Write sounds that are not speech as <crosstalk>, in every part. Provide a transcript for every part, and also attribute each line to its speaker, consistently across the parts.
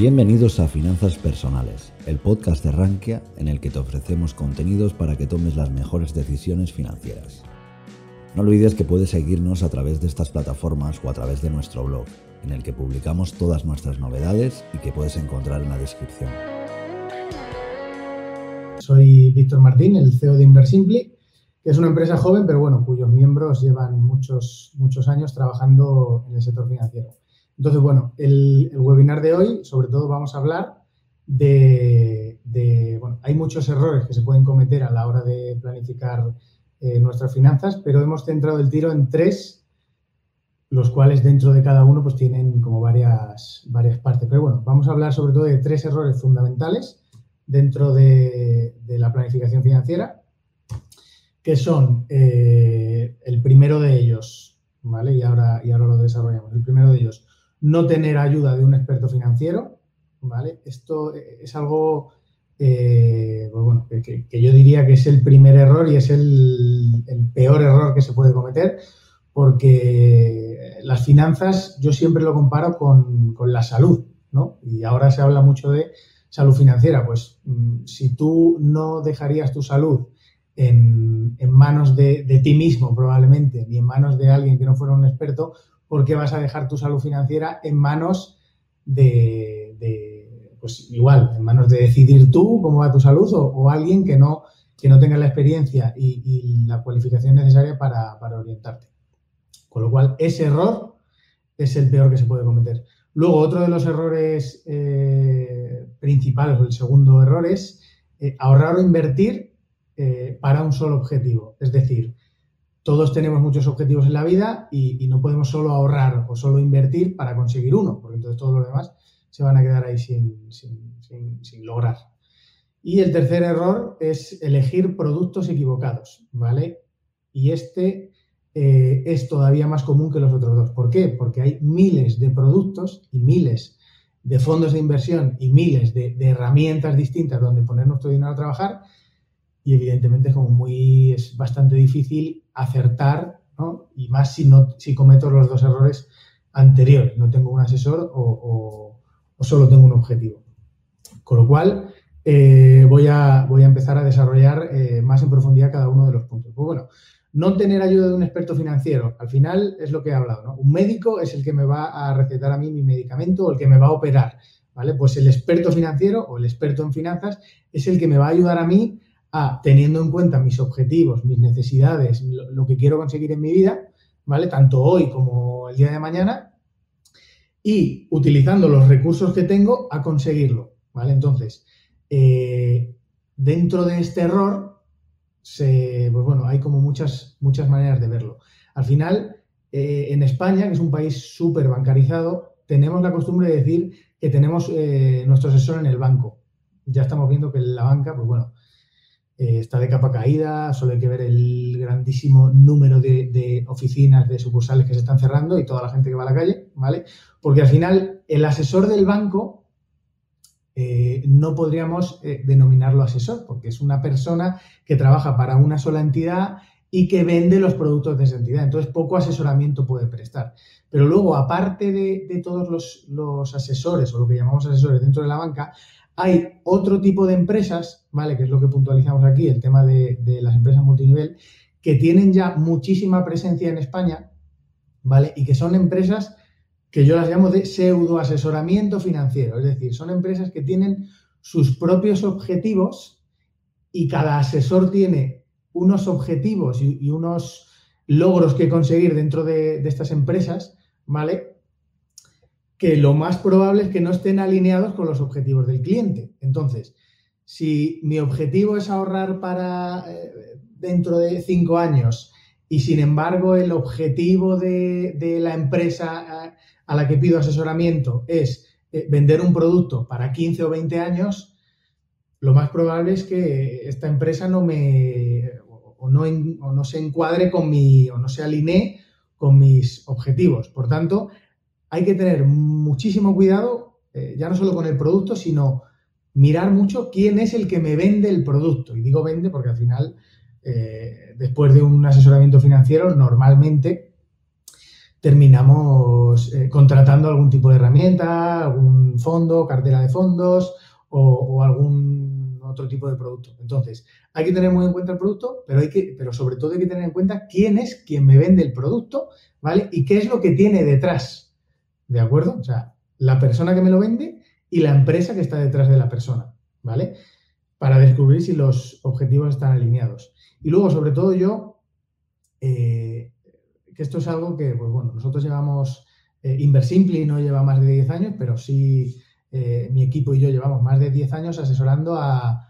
Speaker 1: Bienvenidos a Finanzas Personales, el podcast de Rankia en el que te ofrecemos contenidos para que tomes las mejores decisiones financieras. No olvides que puedes seguirnos a través de estas plataformas o a través de nuestro blog, en el que publicamos todas nuestras novedades y que puedes encontrar en la descripción.
Speaker 2: Soy Víctor Martín, el CEO de Inversimpli, que es una empresa joven, pero bueno, cuyos miembros llevan muchos, muchos años trabajando en el sector financiero. Entonces, bueno, el, webinar de hoy, sobre todo vamos a hablar de, bueno, hay muchos errores que se pueden cometer a la hora de planificar eh, nuestras finanzas, pero hemos centrado el tiro en tres, los cuales dentro de cada uno pues tienen como varias, varias partes. Pero bueno, vamos a hablar sobre todo de tres errores fundamentales dentro de, la planificación financiera, que son eh, el primero de ellos, ¿vale? Y ahora, y ahora lo desarrollamos. El primero de ellos, no tener ayuda de un experto financiero, ¿vale? Esto es algo, eh, pues que, yo diría que es el primer error y es el, peor error que se puede cometer, porque las finanzas yo siempre lo comparo con, la salud, ¿no? Y ahora se habla mucho de salud financiera, pues mm, si tú no dejarías tu salud en, manos de, de, ti mismo probablemente, ni en manos de alguien que no fuera un experto, ¿por qué vas a dejar tu salud financiera en manos de, pues igual, en manos de decidir tú cómo va tu salud o, alguien que no, que no tenga la experiencia y, la cualificación necesaria para, orientarte? Con lo cual, ese error es el peor que se puede cometer. Luego, otro de los errores eh, principales, o el segundo error, es eh, ahorrar o invertir eh, para un solo objetivo. Es decir, todos tenemos muchos objetivos en la vida y, no podemos solo ahorrar o solo invertir para conseguir uno, porque entonces todos los demás se van a quedar ahí sin, lograr. Y el tercer error es elegir productos equivocados, ¿vale? Y este eh, es todavía más común que los otros dos. ¿Por qué? Porque hay miles de productos y miles de fondos de inversión y miles de, de herramientas distintas donde poner nuestro dinero a trabajar y evidentemente es como muy, es bastante difícil acertar, ¿no? Y más si, no, si cometo los dos errores anteriores, no tengo un asesor o, solo tengo un objetivo. Con lo cual, eh, voy, a, voy a empezar a desarrollar eh, más en profundidad cada uno de los puntos. Pues bueno, no tener ayuda de un experto financiero, al final es lo que he hablado, ¿no? Un médico es el que me va a recetar a mí mi medicamento o el que me va a operar, ¿vale? Pues el experto financiero o el experto en finanzas es el que me va a ayudar a mí a, teniendo en cuenta mis objetivos, mis necesidades, lo, que quiero conseguir en mi vida, ¿vale? Tanto hoy como el día de mañana, y utilizando los recursos que tengo a conseguirlo, ¿vale? Entonces, eh, dentro de este error, se, pues bueno, hay como muchas, muchas maneras de verlo. Al final, eh, en España, que es un país súper bancarizado, tenemos la costumbre de decir que tenemos eh, nuestro asesor en el banco. Ya estamos viendo que la banca, pues bueno, eh, está de capa caída, solo hay que ver el grandísimo número de, oficinas, de sucursales que se están cerrando y toda la gente que va a la calle, ¿vale? Porque al final el asesor del banco eh, no podríamos eh, denominarlo asesor, porque es una persona que trabaja para una sola entidad y que vende los productos de esa entidad. Entonces, poco asesoramiento puede prestar. Pero luego, aparte de, todos los, los asesores o lo que llamamos asesores dentro de la banca, hay otro tipo de empresas, ¿vale? Que es lo que puntualizamos aquí, el tema de, las empresas multinivel, que tienen ya muchísima presencia en España, ¿vale? Y que son empresas que yo las llamo de pseudo asesoramiento financiero, es decir, son empresas que tienen sus propios objetivos y cada asesor tiene unos objetivos y, unos logros que conseguir dentro de, de estas empresas, ¿vale? Que lo más probable es que no estén alineados con los objetivos del cliente. Entonces, si mi objetivo es ahorrar para eh, dentro de cinco años y sin embargo el objetivo de, la empresa a, la que pido asesoramiento es eh, vender un producto para 15 o 20 años, lo más probable es que esta empresa no me o no, o no se encuadre con mi o no se alinee con mis objetivos. Por tanto, hay que tener muchísimo cuidado, eh, ya no solo con el producto, sino mirar mucho quién es el que me vende el producto. Y digo vende porque al final, eh, después de un asesoramiento financiero, normalmente terminamos eh, contratando algún tipo de herramienta, algún fondo, cartera de fondos o, algún otro tipo de producto. Entonces, hay que tener muy en cuenta el producto, pero, hay que, pero sobre todo hay que tener en cuenta quién es quien me vende el producto, ¿vale? Y qué es lo que tiene detrás, ¿de acuerdo? O sea, la persona que me lo vende y la empresa que está detrás de la persona, ¿vale? Para descubrir si los objetivos están alineados. Y luego, sobre todo, yo eh, que esto es algo que, pues bueno, nosotros llevamos, eh, Inversimpli no lleva más de 10 años, pero sí eh, mi equipo y yo llevamos más de 10 años asesorando a,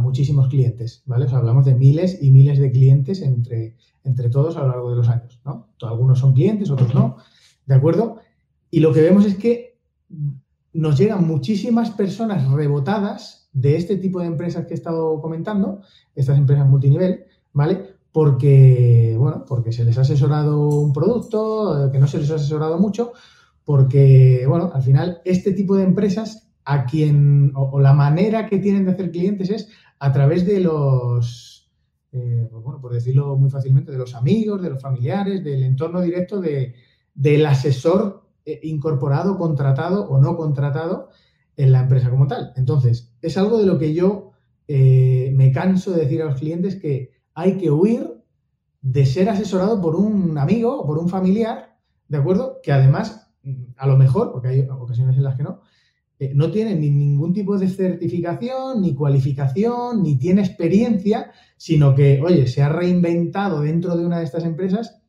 Speaker 2: muchísimos clientes, ¿vale? O sea, hablamos de miles y miles de clientes entre, entre todos a lo largo de los años, ¿no? Algunos son clientes, otros no, ¿de acuerdo? Y lo que vemos es que nos llegan muchísimas personas rebotadas de este tipo de empresas que he estado comentando, estas empresas multinivel, ¿vale? porque, bueno, porque se les ha asesorado un producto, eh, que no se les ha asesorado mucho, porque, bueno, al final este tipo de empresas a quien, o, la manera que tienen de hacer clientes es a través de los, eh, pues bueno, por decirlo muy fácilmente, de los amigos, de los familiares, del entorno directo de, del asesor incorporado, contratado o no contratado en la empresa como tal. Entonces, es algo de lo que yo me canso de decir a los clientes que hay que huir de ser asesorado por un amigo o por un familiar, ¿de acuerdo? Que además, a lo mejor, porque hay ocasiones en las que no, eh, no tiene ni ningún tipo de certificación, ni cualificación, ni tiene experiencia, sino que, oye, se ha reinventado dentro de una de estas empresas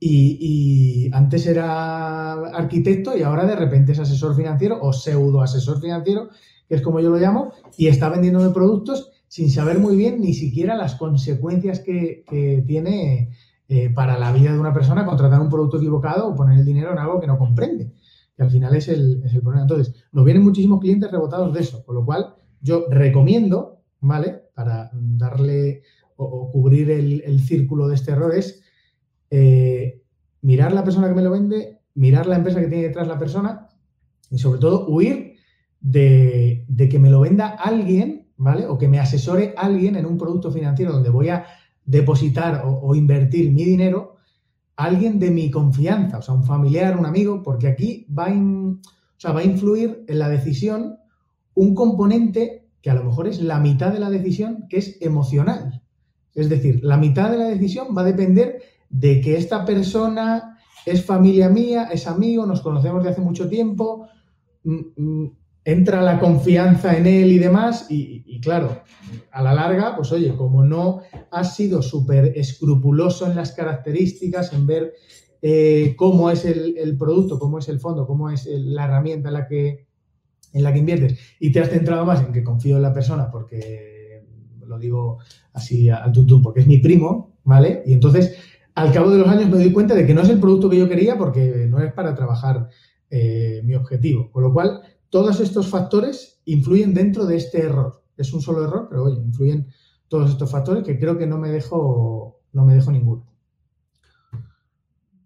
Speaker 2: y, antes era arquitecto y ahora de repente es asesor financiero o pseudo asesor financiero, que es como yo lo llamo, y está vendiéndome productos sin saber muy bien ni siquiera las consecuencias que, tiene eh, para la vida de una persona contratar un producto equivocado o poner el dinero en algo que no comprende, que al final es el, problema. Entonces, nos vienen muchísimos clientes rebotados de eso, con lo cual yo recomiendo, ¿vale? Para darle o, cubrir el, círculo de este error es eh, mirar la persona que me lo vende, mirar la empresa que tiene detrás la persona y sobre todo huir de, que me lo venda alguien ¿vale? O que me asesore alguien en un producto financiero donde voy a depositar o, invertir mi dinero, alguien de mi confianza, o sea, un familiar, un amigo, porque aquí va a influir en la decisión un componente que a lo mejor es la mitad de la decisión, que es emocional. Es decir, la mitad de la decisión va a depender de que esta persona es familia mía, es amigo, nos conocemos de hace mucho tiempo, mm, mm, entra la confianza en él y demás, y, claro, a la larga, pues oye, como no has sido súper escrupuloso en las características, en ver eh, cómo es el, producto, cómo es el fondo, cómo es la herramienta en la, que, en la que inviertes, y te has centrado más en que confío en la persona porque, lo digo así al tuntún, porque es mi primo, ¿vale? Y entonces, al cabo de los años me doy cuenta de que no es el producto que yo quería porque no es para trabajar eh, mi objetivo. Con lo cual, todos estos factores influyen dentro de este error. Es un solo error, pero oye, influyen todos estos factores que creo que no me dejo, no me dejo ninguno.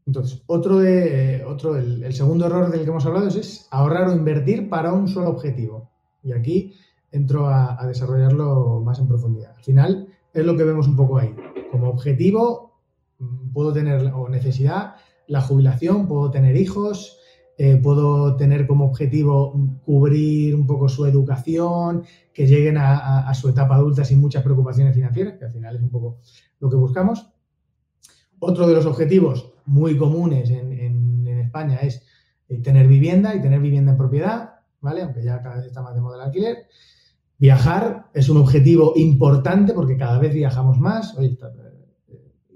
Speaker 2: Entonces, otro, de, otro el, segundo error del que hemos hablado es, ahorrar o invertir para un solo objetivo. Y aquí entro a, a, desarrollarlo más en profundidad. Al final es lo que vemos un poco ahí. Como objetivo puedo tener o necesidad la jubilación, puedo tener hijos, eh, puedo tener como objetivo cubrir un poco su educación, que lleguen a, su etapa adulta sin muchas preocupaciones financieras, que al final es un poco lo que buscamos. Otro de los objetivos muy comunes en, España es eh, tener vivienda y tener vivienda en propiedad, ¿vale? Aunque ya cada vez está más de moda el alquiler. Viajar es un objetivo importante porque cada vez viajamos más. Eh,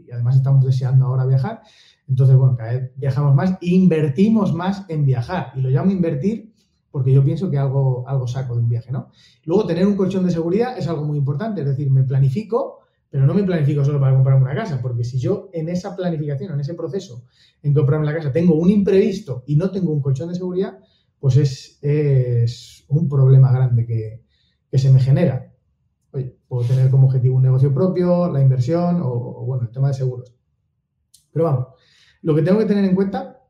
Speaker 2: y además estamos deseando ahora viajar. Entonces, bueno, cada vez viajamos más, invertimos más en viajar. Y lo llamo invertir porque yo pienso que algo, algo saco de un viaje, ¿no? Luego, tener un colchón de seguridad es algo muy importante. Es decir, me planifico, pero no me planifico solo para comprarme una casa, porque si yo en esa planificación, en ese proceso, en comprarme la casa, tengo un imprevisto y no tengo un colchón de seguridad, pues es, un problema grande que, se me genera. Oye, puedo tener como objetivo un negocio propio, la inversión o, bueno, el tema de seguros. Pero vamos, lo que tengo que tener en cuenta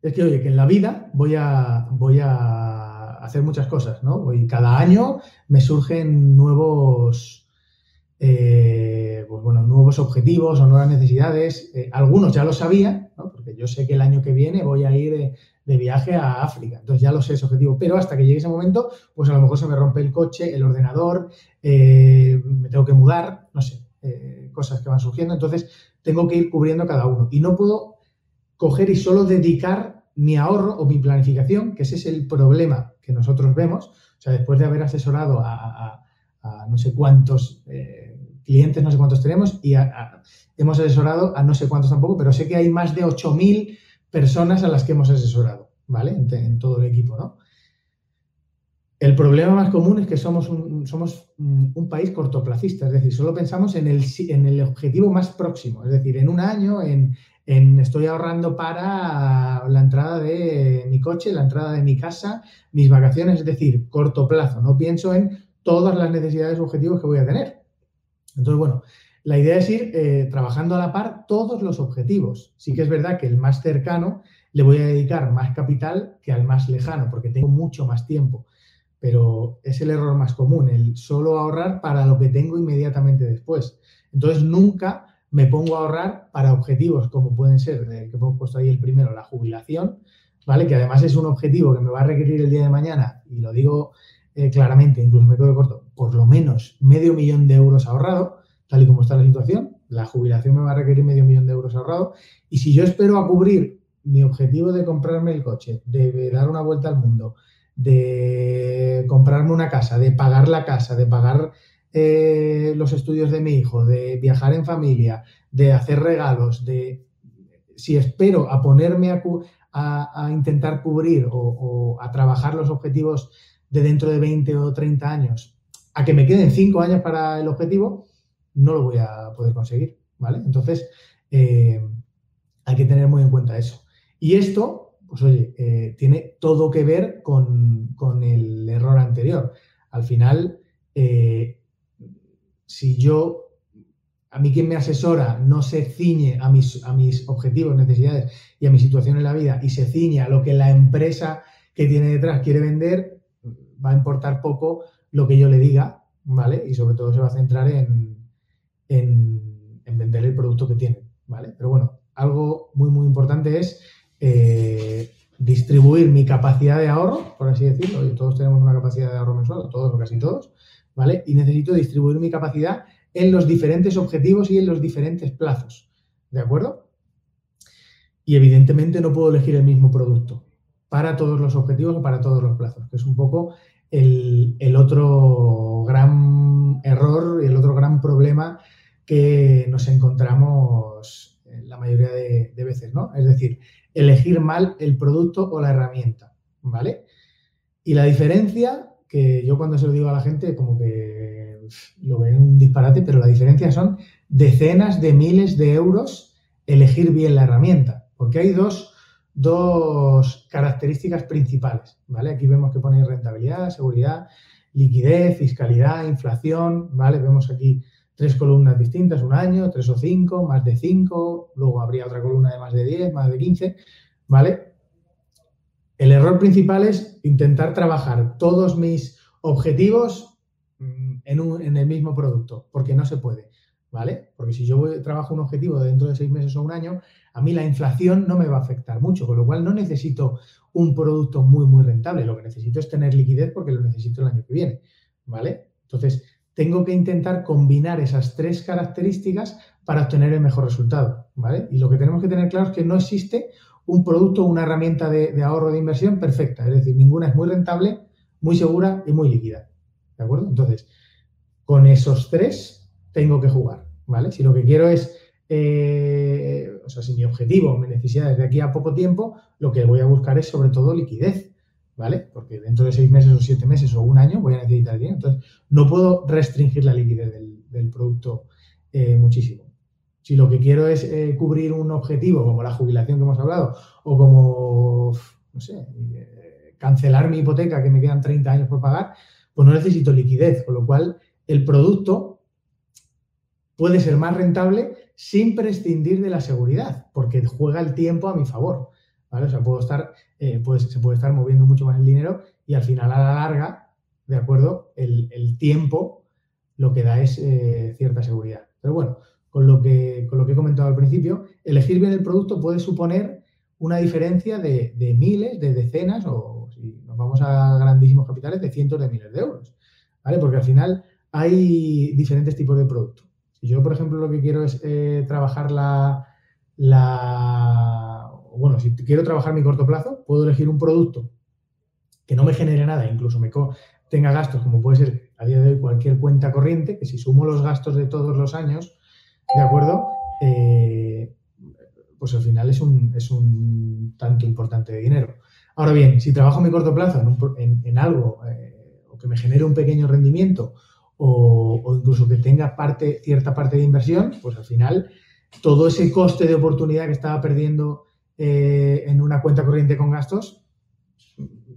Speaker 2: es que, oye, que en la vida voy a, voy a hacer muchas cosas, ¿no? Y cada año me surgen nuevos, eh, pues bueno, nuevos objetivos o nuevas necesidades. Eh, algunos ya lo sabía, Porque yo sé que el año que viene voy a ir de, viaje a África, entonces ya lo sé ese objetivo, pero hasta que llegue ese momento, pues a lo mejor se me rompe el coche, el ordenador, eh, me tengo que mudar, no sé, eh, cosas que van surgiendo, entonces tengo que ir cubriendo cada uno. Y no puedo coger y solo dedicar mi ahorro o mi planificación, que ese es el problema que nosotros vemos, o sea, después de haber asesorado a, no sé cuántos eh, clientes, no sé cuántos tenemos, y hemos asesorado a no sé cuántos tampoco, pero sé que hay más de 8.000 personas a las que hemos asesorado, ¿vale? En, todo el equipo, ¿no? El problema más común es que somos un, un país cortoplacista, es decir, solo pensamos en el, objetivo más próximo, es decir, en un año, en, en, estoy ahorrando para la entrada de mi coche, la entrada de mi casa, mis vacaciones, es decir, corto plazo, no pienso en todas las necesidades objetivos que voy a tener. Entonces, bueno, la idea es ir eh, trabajando a la par todos los objetivos. Sí que es verdad que el más cercano le voy a dedicar más capital que al más lejano, porque tengo mucho más tiempo. Pero es el error más común, el solo ahorrar para lo que tengo inmediatamente después. Entonces, nunca me pongo a ahorrar para objetivos como pueden ser, el que hemos puesto ahí el primero, la jubilación, ¿vale? Que además es un objetivo que me va a requerir el día de mañana, y lo digo eh, claramente, incluso me quedo corto, por lo menos medio millón de euros ahorrado, tal y como está la situación. La jubilación me va a requerir medio millón de euros ahorrado. Y si yo espero a cubrir mi objetivo de comprarme el coche, de dar una vuelta al mundo, de comprarme una casa, de pagar la casa, de pagar eh, los estudios de mi hijo, de viajar en familia, de hacer regalos, de si espero a ponerme a, intentar cubrir o, a trabajar los objetivos de dentro de 20 o 30 años a que me queden 5 años para el objetivo, no lo voy a poder conseguir, ¿vale? Entonces, eh, hay que tener muy en cuenta eso. Y esto, pues oye, eh, tiene todo que ver con, el error anterior. Al final, eh, si yo, a mí quien me asesora no se ciñe a mis, a mis objetivos, necesidades y a mi situación en la vida y se ciñe a lo que la empresa que tiene detrás quiere vender, va a importar poco lo que yo le diga, ¿vale? Y sobre todo se va a centrar en, vender el producto que tiene, ¿vale? Pero bueno, algo muy, muy importante es eh, distribuir mi capacidad de ahorro, por así decirlo. todos tenemos una capacidad de ahorro mensual, todos o casi todos, ¿vale? Y necesito distribuir mi capacidad en los diferentes objetivos y en los diferentes plazos, ¿de acuerdo? Y evidentemente no puedo elegir el mismo producto para todos los objetivos o para todos los plazos, que es un poco el, otro gran error y el otro gran problema que nos encontramos la mayoría de, veces, ¿no? Es decir, elegir mal el producto o la herramienta, ¿vale? Y la diferencia, que yo cuando se lo digo a la gente, como que lo ven un disparate, pero la diferencia son decenas de miles de euros elegir bien la herramienta, porque hay dos dos características principales, ¿vale? Aquí vemos que pone rentabilidad, seguridad, liquidez, fiscalidad, inflación, ¿vale? Vemos aquí tres columnas distintas, un año, tres o cinco, más de cinco, luego habría otra columna de más de diez, más de quince, ¿vale? El error principal es intentar trabajar todos mis objetivos mm, en, en el mismo producto, porque no se puede. ¿vale? Porque si yo voy, trabajo un objetivo dentro de seis meses o un año, a mí la inflación no me va a afectar mucho, con lo cual no necesito un producto muy, muy rentable. Lo que necesito es tener liquidez porque lo necesito el año que viene, ¿vale? Entonces, tengo que intentar combinar esas tres características para obtener el mejor resultado, ¿vale? Y lo que tenemos que tener claro es que no existe un producto o una herramienta de, ahorro de inversión perfecta, es decir, ninguna es muy rentable, muy segura y muy líquida, ¿de acuerdo? Entonces, con esos tres tengo que jugar, ¿vale? Si lo que quiero es, eh, o sea, si mi objetivo, mi necesidad es de aquí a poco tiempo, lo que voy a buscar es sobre todo liquidez, ¿vale? Porque dentro de seis meses o siete meses o un año voy a necesitar dinero. Entonces, no puedo restringir la liquidez del, producto eh, muchísimo. Si lo que quiero es eh, cubrir un objetivo como la jubilación que hemos hablado o como, no sé, cancelar mi hipoteca que me quedan 30 años por pagar, pues no necesito liquidez, con lo cual el producto puede ser más rentable sin prescindir de la seguridad, porque juega el tiempo a mi favor. ¿Vale? O sea, puedo estar, eh, se puede estar moviendo mucho más el dinero y al final a la larga, ¿de acuerdo? El, tiempo lo que da es eh, cierta seguridad. Pero bueno, con lo, que, con lo que he comentado al principio, elegir bien el producto puede suponer una diferencia de, de miles, de decenas o si nos vamos a grandísimos capitales, de cientos de miles de euros. ¿Vale? Porque al final hay diferentes tipos de producto. Si yo, por ejemplo, lo que quiero es eh, trabajar la, la, Bueno, si quiero trabajar mi corto plazo, puedo elegir un producto que no me genere nada, incluso me tenga gastos, como puede ser a día de hoy cualquier cuenta corriente, que si sumo los gastos de todos los años, ¿de acuerdo? Eh, pues al final es un, es un tanto importante de dinero. Ahora bien, si trabajo mi corto plazo en, algo eh, o que me genere un pequeño rendimiento o, incluso que tenga parte, cierta parte de inversión, pues al final todo ese coste de oportunidad que estaba perdiendo eh, en una cuenta corriente con gastos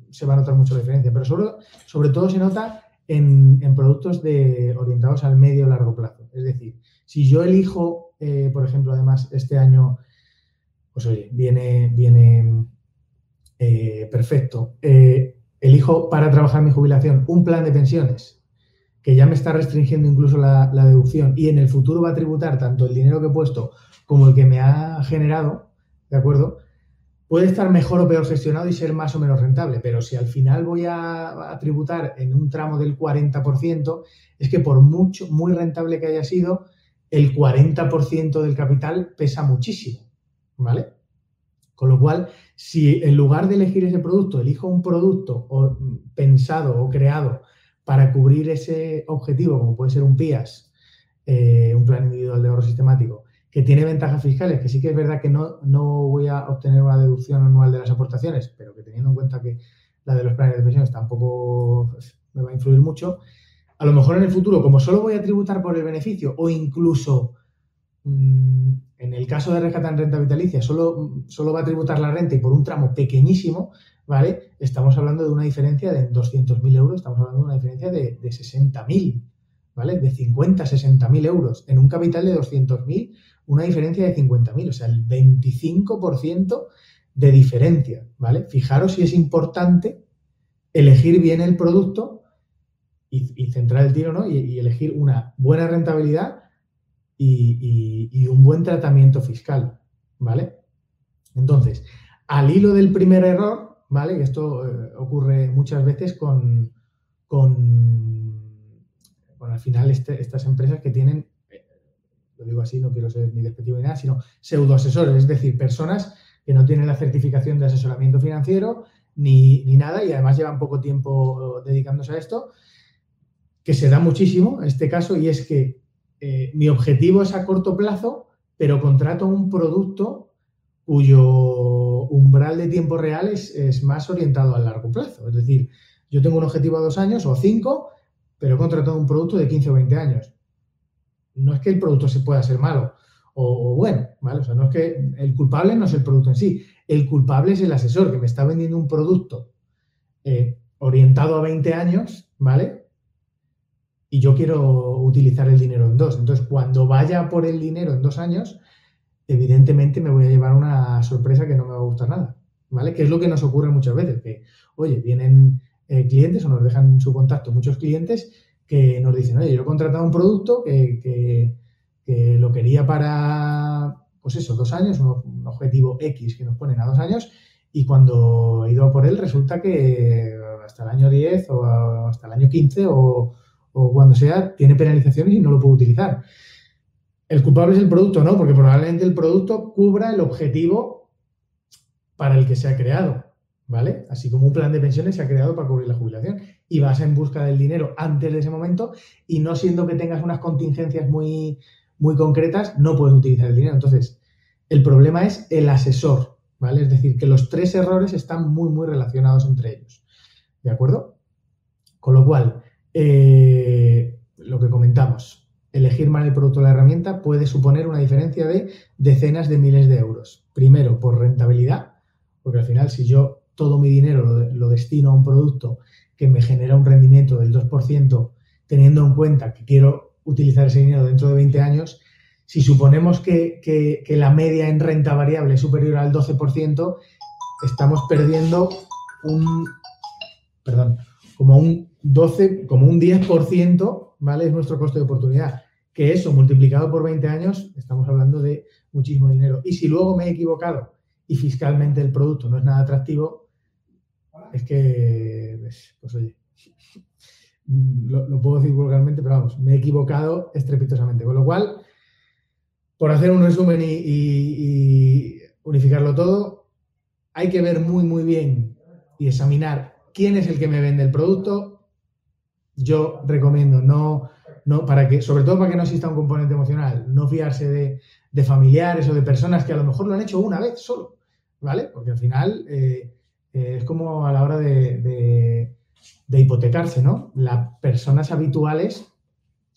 Speaker 2: se va a notar mucho diferencia. Pero sobre, sobre todo se nota en, productos de, orientados al medio largo plazo. Es decir, si yo elijo, eh, por ejemplo, además este año, pues oye, viene, viene eh, perfecto. elijo para trabajar mi jubilación un plan de pensiones que ya me está restringiendo incluso la, deducción y en el futuro va a tributar tanto el dinero que he puesto como el que me ha generado, ¿de acuerdo? Puede estar mejor o peor gestionado y ser más o menos rentable, pero si al final voy a, tributar en un tramo del 40%, es que por mucho, muy rentable que haya sido, el 40% del capital pesa muchísimo, ¿vale? Con lo cual, si en lugar de elegir ese producto, elijo un producto pensado o creado para cubrir ese objetivo, como puede ser un PIAS, eh, un plan individual de ahorro sistemático, que tiene ventajas fiscales, que sí que es verdad que no, no voy a obtener una deducción anual de las aportaciones, pero que teniendo en cuenta que la de los planes de pensiones tampoco pues, me va a influir mucho, a lo mejor en el futuro, como solo voy a tributar por el beneficio o incluso mm, en el caso de rescate en renta vitalicia, solo, solo va a tributar la renta y por un tramo pequeñísimo, ¿vale? Estamos hablando de una diferencia de 200.000 euros, estamos hablando de una diferencia de, de 60.000, ¿vale? De 50, 60.000 euros. En un capital de 200.000, una diferencia de 50.000, o sea, el 25% de diferencia, ¿vale? Fijaros si es importante elegir bien el producto y, centrar el tiro, ¿no? Y, elegir una buena rentabilidad y, y un buen tratamiento fiscal, ¿vale? Entonces, al hilo del primer error, ¿vale? esto eh, ocurre muchas veces con, al final este, estas empresas que tienen, eh, lo digo así, no quiero ser ni despectivo ni nada, sino pseudoasesores, es decir, personas que no tienen la certificación de asesoramiento financiero ni, nada y además llevan poco tiempo dedicándose a esto, que se da muchísimo este caso y es que eh, mi objetivo es a corto plazo, pero contrato un producto cuyo umbral de tiempo real es, más orientado a largo plazo. Es decir, yo tengo un objetivo a dos años o cinco, pero he contratado un producto de 15 o 20 años. No es que el producto se pueda ser malo o, bueno, ¿vale? O sea, no es que el culpable no es el producto en sí. El culpable es el asesor que me está vendiendo un producto eh, orientado a 20 años, ¿vale? Y yo quiero utilizar el dinero en dos. Entonces, cuando vaya por el dinero en dos años, evidentemente me voy a llevar una sorpresa que no me va a gustar nada, ¿vale? Que es lo que nos ocurre muchas veces, que, oye, vienen eh, clientes o nos dejan su contacto muchos clientes que nos dicen, oye, yo he contratado un producto que, lo quería para, pues eso, dos años, un, objetivo X que nos ponen a dos años, y cuando he ido a por él resulta que hasta el año 10 o hasta el año 15 o, o cuando sea, tiene penalizaciones y no lo puedo utilizar. El culpable es el producto, ¿no? Porque probablemente el producto cubra el objetivo para el que se ha creado, ¿vale? Así como un plan de pensiones se ha creado para cubrir la jubilación y vas en busca del dinero antes de ese momento y no siendo que tengas unas contingencias muy, muy concretas, no puedes utilizar el dinero. Entonces, el problema es el asesor, ¿vale? Es decir, que los tres errores están muy, muy relacionados entre ellos, ¿de acuerdo? Con lo cual, eh, lo que comentamos, elegir mal el producto o la herramienta puede suponer una diferencia de decenas de miles de euros. Primero, por rentabilidad, porque al final si yo todo mi dinero lo, destino a un producto que me genera un rendimiento del 2%, teniendo en cuenta que quiero utilizar ese dinero dentro de 20 años, si suponemos que, que la media en renta variable es superior al 12%, estamos perdiendo un, perdón, como un 12, como un 10%, ¿vale? Es nuestro coste de oportunidad que eso multiplicado por 20 años, estamos hablando de muchísimo dinero. Y si luego me he equivocado y fiscalmente el producto no es nada atractivo, es que, pues, oye, lo, puedo decir vulgarmente, pero vamos, me he equivocado estrepitosamente. Con lo cual, por hacer un resumen y unificarlo todo, hay que ver muy, muy bien y examinar quién es el que me vende el producto. Yo recomiendo no no, para que, sobre todo para que no exista un componente emocional, no fiarse de, familiares o de personas que a lo mejor lo han hecho una vez solo, ¿vale? Porque al final eh, es como a la hora de, hipotecarse, ¿no? Las personas habituales,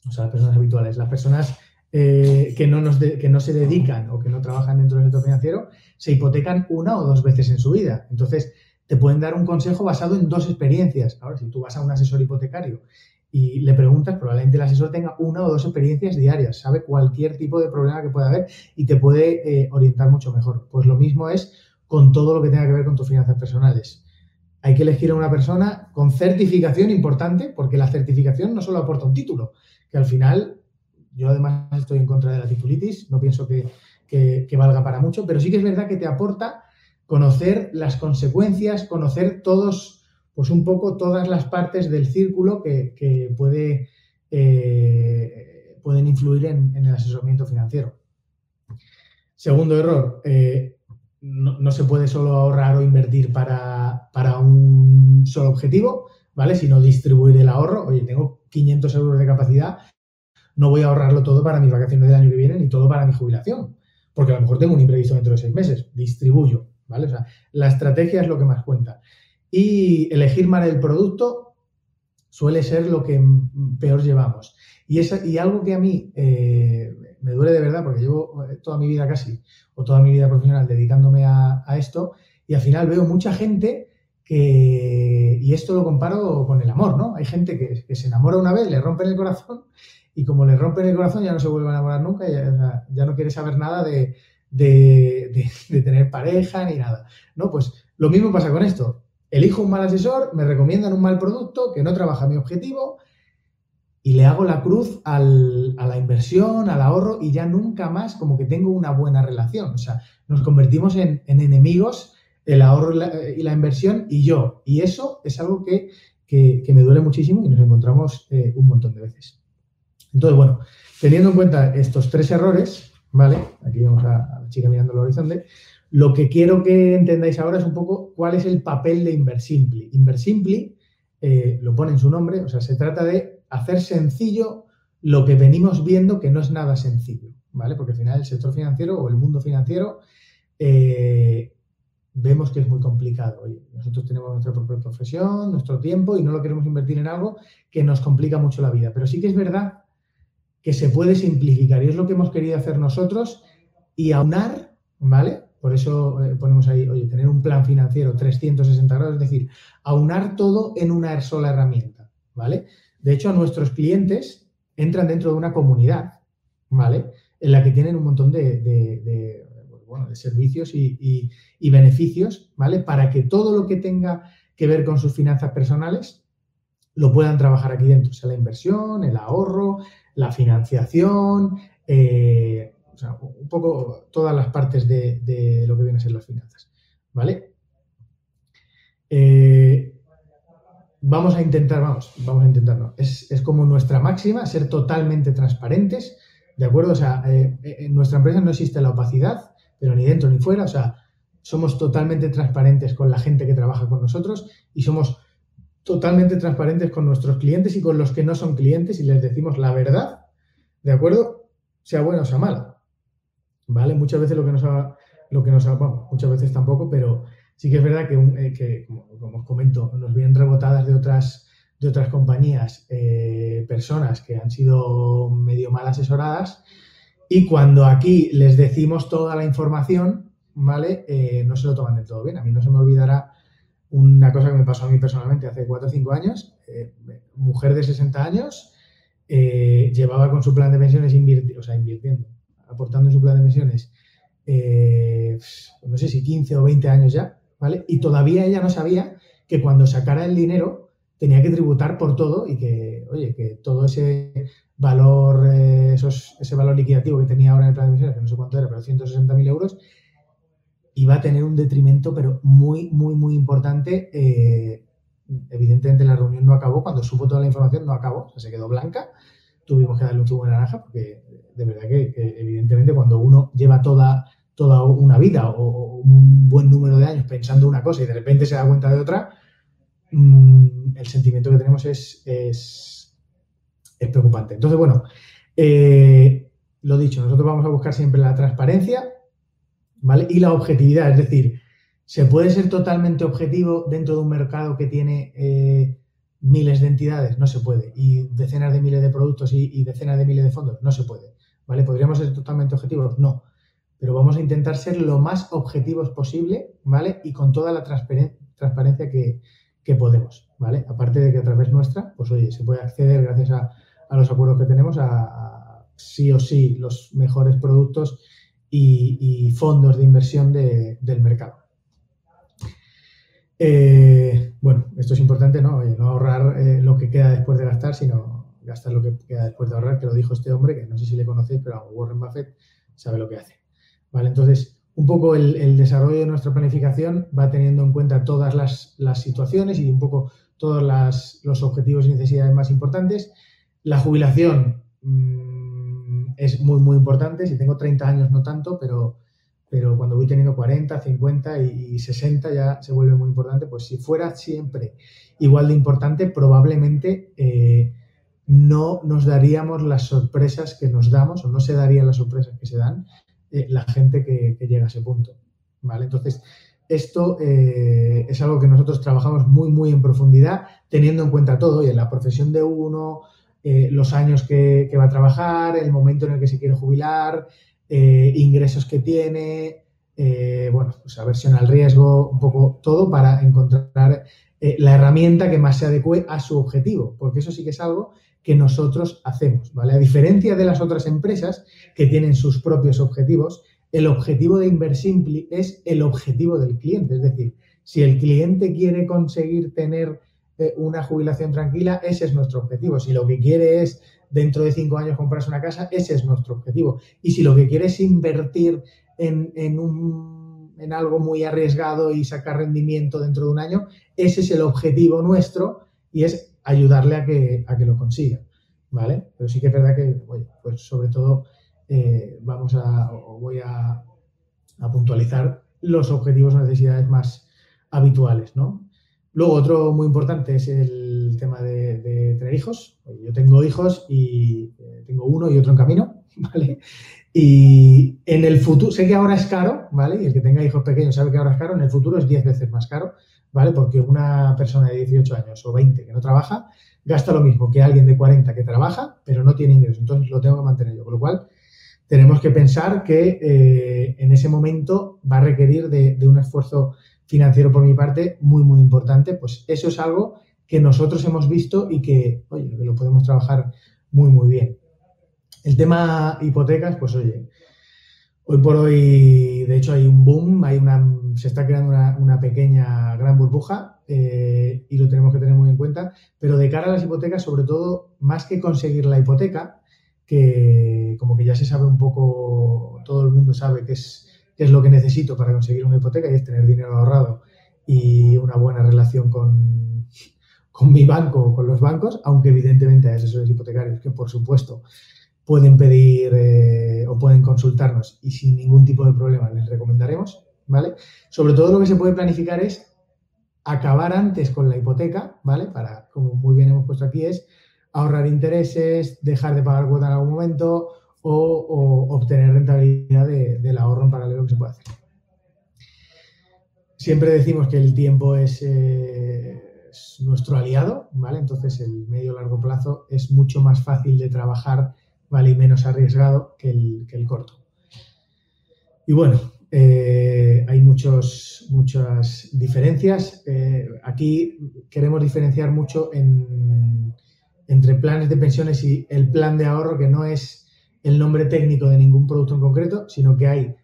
Speaker 2: o sea, las personas habituales, las personas eh, que, no nos que no se dedican o que no trabajan dentro del sector financiero, se hipotecan una o dos veces en su vida. Entonces, te pueden dar un consejo basado en dos experiencias. Ahora, si tú vas a un asesor hipotecario y le preguntas, probablemente el asesor tenga una o dos experiencias diarias, sabe cualquier tipo de problema que pueda haber y te puede eh, orientar mucho mejor. Pues lo mismo es con todo lo que tenga que ver con tus finanzas personales. Hay que elegir a una persona con certificación importante, porque la certificación no solo aporta un título, que al final, yo además estoy en contra de la titulitis, no pienso que, que valga para mucho, pero sí que es verdad que te aporta conocer las consecuencias, conocer todos pues un poco todas las partes del círculo que, puede, eh, pueden influir en, el asesoramiento financiero. Segundo error, eh, no, se puede solo ahorrar o invertir para, un solo objetivo, ¿vale? Sino distribuir el ahorro. Oye, tengo 500 euros de capacidad, no voy a ahorrarlo todo para mis vacaciones del año que viene ni todo para mi jubilación, porque a lo mejor tengo un imprevisto dentro de seis meses. Distribuyo, ¿vale? O sea, la estrategia es lo que más cuenta. Y elegir mal el producto suele ser lo que peor llevamos. Y, y algo que a mí eh, me duele de verdad, porque llevo eh, toda mi vida casi, o toda mi vida profesional dedicándome a, esto, y al final veo mucha gente que, y esto lo comparo con el amor, ¿no? Hay gente que, se enamora una vez, le rompen el corazón, y como le rompen el corazón ya no se vuelve a enamorar nunca, ya, no quiere saber nada de, de, de tener pareja ni nada. No, pues lo mismo pasa con esto elijo un mal asesor, me recomiendan un mal producto que no trabaja mi objetivo y le hago la cruz a la inversión, al ahorro y ya nunca más como que tengo una buena relación. O sea, nos convertimos en, enemigos el ahorro y la, inversión y yo. Y eso es algo que, me duele muchísimo y nos encontramos eh, un montón de veces. Entonces, bueno, teniendo en cuenta estos tres errores, ¿vale? Aquí vemos a, a la chica mirando el horizonte. Lo que quiero que entendáis ahora es un poco cuál es el papel de Inversimpli. Inversimpli eh, lo pone en su nombre, o sea, se trata de hacer sencillo lo que venimos viendo que no es nada sencillo, ¿vale? Porque al final el sector financiero o el mundo financiero eh, vemos que es muy complicado. nosotros tenemos nuestra propia profesión, nuestro tiempo y no lo queremos invertir en algo que nos complica mucho la vida. Pero sí que es verdad que se puede simplificar y es lo que hemos querido hacer nosotros y aunar, ¿vale? Por eso eh, ponemos ahí, oye, tener un plan financiero 360 grados, es decir, aunar todo en una sola herramienta, ¿vale? De hecho, nuestros clientes entran dentro de una comunidad, ¿vale? En la que tienen un montón de, servicios y, beneficios, ¿vale? Para que todo lo que tenga que ver con sus finanzas personales lo puedan trabajar aquí dentro, sea la inversión, el ahorro, la financiación, eh, o sea, un poco todas las partes de, lo que vienen a ser las finanzas. ¿Vale? Eh, vamos a intentar, vamos, vamos a intentarlo. Es, como nuestra máxima, ser totalmente transparentes, ¿de acuerdo? O sea, eh, en nuestra empresa no existe la opacidad, pero ni dentro ni fuera, o sea, somos totalmente transparentes con la gente que trabaja con nosotros y somos totalmente transparentes con nuestros clientes y con los que no son clientes y les decimos la verdad, ¿de acuerdo? Sea buena o sea mala. ¿vale? Muchas veces lo que nos ha, lo que nos muchas veces tampoco, pero sí que es verdad que, eh, como, os comento, nos vienen rebotadas de otras, de otras compañías eh, personas que han sido medio mal asesoradas y cuando aquí les decimos toda la información, ¿vale? Eh, no se lo toman del todo bien. A mí no se me olvidará una cosa que me pasó a mí personalmente hace 4 o 5 años, mujer de 60 años, llevaba con su plan de pensiones o sea, invirtiendo aportando en su plan de emisiones, eh, no sé si 15 o 20 años ya, Y todavía ella no sabía que cuando sacara el dinero tenía que tributar por todo y que, oye, que todo ese valor, eh, ese valor liquidativo que tenía ahora en el plan de pensiones, que no sé cuánto era, pero 160.000 euros, iba a tener un detrimento, pero muy, muy, muy importante. Eh, evidentemente la reunión no acabó, cuando supo toda la información no acabó, se quedó blanca, tuvimos que darle un zumo de naranja, porque de verdad que, evidentemente cuando uno lleva toda, toda una vida o, un buen número de años pensando una cosa y de repente se da cuenta de otra, mm, el sentimiento que tenemos es, es, preocupante. Entonces, bueno, eh, lo dicho, nosotros vamos a buscar siempre la transparencia, ¿vale? Y la objetividad, es decir, se puede ser totalmente objetivo dentro de un mercado que tiene eh, miles de entidades, no se puede, y decenas de miles de productos y, decenas de miles de fondos, no se puede, ¿vale? ¿Podríamos ser totalmente objetivos? No, pero vamos a intentar ser lo más objetivos posible, ¿vale? Y con toda la transparencia que, podemos, ¿vale? Aparte de que a través nuestra, pues oye, se puede acceder gracias a, los acuerdos que tenemos a, sí o sí los mejores productos y, fondos de inversión del mercado. Eh, bueno, esto es importante, ¿no? no ahorrar eh, lo que queda después de gastar, sino gastar lo que queda después de ahorrar, que lo dijo este hombre, que no sé si le conocéis, pero Warren Buffett sabe lo que hace. ¿Vale? Entonces, un poco el, desarrollo de nuestra planificación va teniendo en cuenta todas las, situaciones y un poco todos los objetivos y necesidades más importantes. La jubilación mm, es muy, muy importante. Si tengo 30 años, no tanto, pero cuando voy teniendo 40, 50 y 60 ya se vuelve muy importante, pues si fuera siempre igual de importante, probablemente eh, no nos daríamos las sorpresas que nos damos o no se darían las sorpresas que se dan eh, la gente que, llega a ese punto. ¿vale? Entonces, esto eh, es algo que nosotros trabajamos muy, muy en profundidad, teniendo en cuenta todo, y en la profesión de uno, los años que, que va a trabajar, el momento en el que se quiere jubilar, eh, ingresos que tiene, eh, bueno, pues aversión al riesgo, un poco todo para encontrar eh, la herramienta que más se adecue a su objetivo, porque eso sí que es algo que nosotros hacemos, ¿vale? A diferencia de las otras empresas que tienen sus propios objetivos, el objetivo de Inversimpli es el objetivo del cliente, es decir, si el cliente quiere conseguir tener una jubilación tranquila, ese es nuestro objetivo. Si lo que quiere es dentro de cinco años comprarse una casa, ese es nuestro objetivo. Y si lo que quieres es invertir en, un, en algo muy arriesgado y sacar rendimiento dentro de un año, ese es el objetivo nuestro y es ayudarle a que, a que lo consiga. ¿Vale? Pero sí que es verdad que, pues sobre todo eh, vamos a, voy a, a puntualizar los objetivos o necesidades más habituales, ¿no? Luego, otro muy importante es el tema de, tener hijos. Yo tengo hijos y eh, tengo uno y otro en camino, <laughs> ¿vale? Y en el futuro, sé que ahora es caro, ¿vale? Y el que tenga hijos pequeños sabe que ahora es caro, en el futuro es 10 veces más caro, ¿vale? Porque una persona de 18 años o 20 que no trabaja gasta lo mismo que alguien de 40 que trabaja, pero no tiene ingresos. Entonces lo tengo que mantener yo. Con lo cual, tenemos que pensar que eh, en ese momento va a requerir de un esfuerzo financiero por mi parte muy, muy importante, pues eso es algo que nosotros hemos visto y que, oye, que lo podemos trabajar muy, muy bien. El tema hipotecas, pues oye, hoy por hoy, de hecho, hay un boom, hay una, se está creando una, pequeña gran burbuja eh, y lo tenemos que tener muy en cuenta, pero de cara a las hipotecas, sobre todo, más que conseguir la hipoteca, que como que ya se sabe un poco, todo el mundo sabe que es qué es lo que necesito para conseguir una hipoteca y es tener dinero ahorrado y una buena relación con, con mi banco o con los bancos, aunque evidentemente hay asesores hipotecarios que por supuesto pueden pedir eh, o pueden consultarnos y sin ningún tipo de problema les recomendaremos, ¿vale? Sobre todo lo que se puede planificar es acabar antes con la hipoteca, ¿vale? Para, como muy bien hemos puesto aquí, es ahorrar intereses, dejar de pagar cuota en algún momento, o, obtener rentabilidad del ahorro en paralelo que se puede hacer. Siempre decimos que el tiempo es, eh, nuestro aliado, ¿vale? Entonces el medio largo plazo es mucho más fácil de trabajar, ¿vale? Y menos arriesgado que el, corto. Y bueno, eh, hay muchos, muchas diferencias. Eh, aquí queremos diferenciar mucho entre planes de pensiones y el plan de ahorro, que no es el nombre técnico de ningún producto en concreto, sino que hay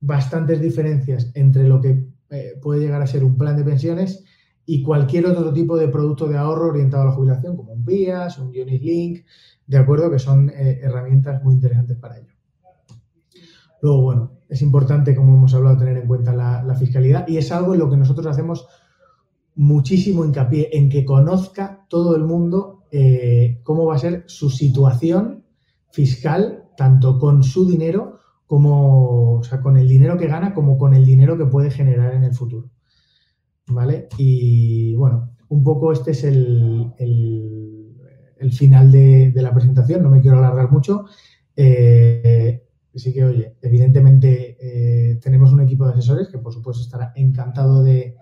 Speaker 2: bastantes diferencias entre lo que eh, puede llegar a ser un plan de pensiones y cualquier otro tipo de producto de ahorro orientado a la jubilación, como un PIAS, un Unit Link, de acuerdo, que son eh, herramientas muy interesantes para ello. Luego, bueno, es importante, como hemos hablado, tener en cuenta la, fiscalidad y es algo en lo que nosotros hacemos muchísimo hincapié, en que conozca todo el mundo eh, cómo va a ser su situación fiscal, tanto con su dinero como, o sea, con el dinero que gana como con el dinero que puede generar en el futuro. ¿Vale? Y bueno, un poco este es el, el, final de, la presentación, no me quiero alargar mucho. Eh, Así que, oye, evidentemente eh, tenemos un equipo de asesores que, por supuesto, estará encantado de,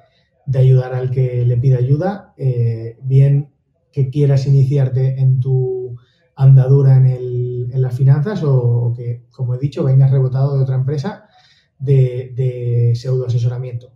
Speaker 2: ayudar al que le pida ayuda, eh, bien que quieras iniciarte en tu andadura en, el, en las finanzas o, que, como he dicho, vengas rebotado de otra empresa de, de pseudo asesoramiento.